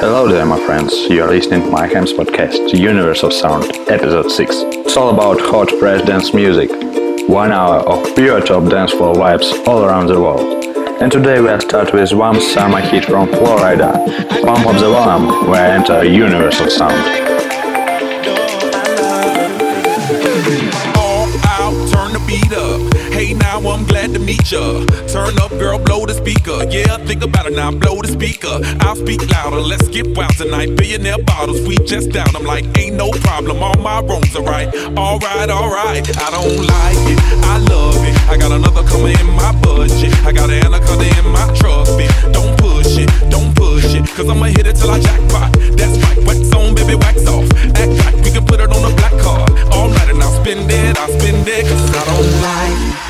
Hello there, my friends. You are listening to Mayhem's podcast, Universe of Sound, episode 6. It's all about hot press dance music. One hour of pure top dance floor vibes all around the world. And today we'll start with one summer hit from Flo Rida, Pump Up the Volume, where I enter Universe of Sound. Glad to meet ya. Turn up, girl, blow the speaker. Yeah, think about it now, blow the speaker. I'll speak louder, let's get wild tonight. Billionaire bottles, we just down. I'm like, ain't no problem, all my rooms are right. Alright, alright, I don't like it, I love it. I got another coming in my budget. I got an anaconda in my truck, bitch. Don't push it, don't push it, cause I'ma hit it till I jackpot. That's right, wax on, baby, wax off. Act like we can put it on a black card. All night and I'll spend it, I'll spend it, cause I don't like it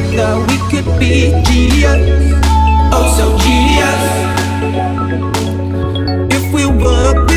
together we could be genius, oh so genius. If we were.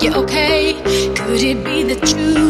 You okay. Could it be that you?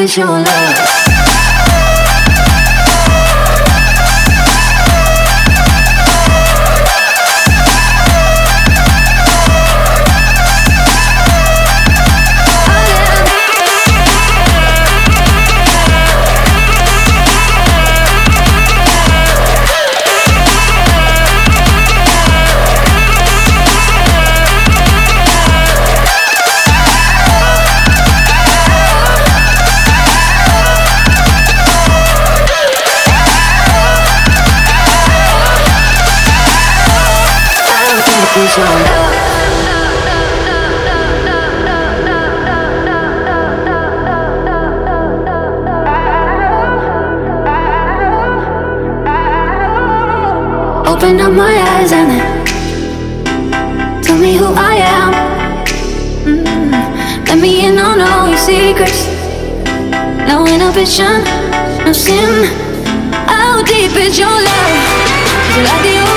cause you're love. secrets, no inhibition, no sin. How deep is your love? Is it like the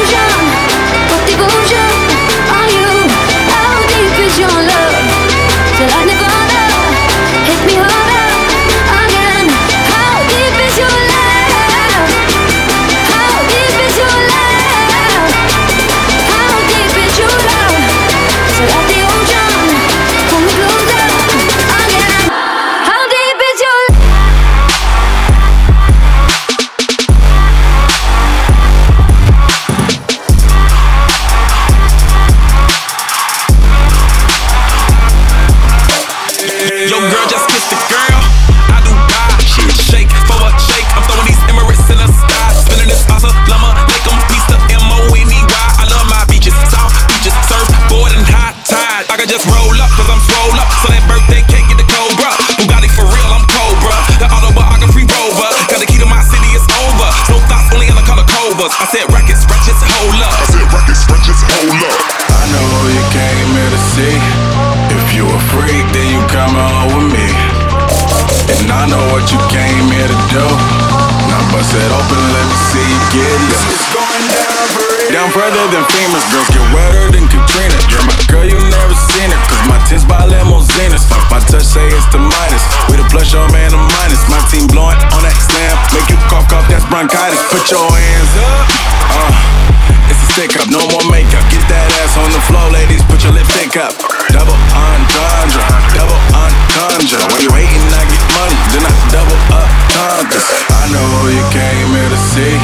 Fuck say it's the minus. With a plus, your man, a minus. My team blowing on that slam. Make you cough, cough, that's bronchitis. Put your hands up. Uh, it's a stick up, no more makeup. Get that ass on the floor, ladies. Put your lipstick up. Double entendre, double entendre. When you hating, I get money, then I double up tendres. I know you came here to see.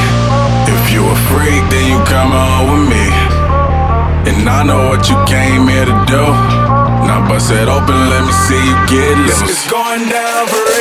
If you a freak, then you come on with me. And I know what you came here to do. Now bust it open, let me see you get loose. It's going down for real.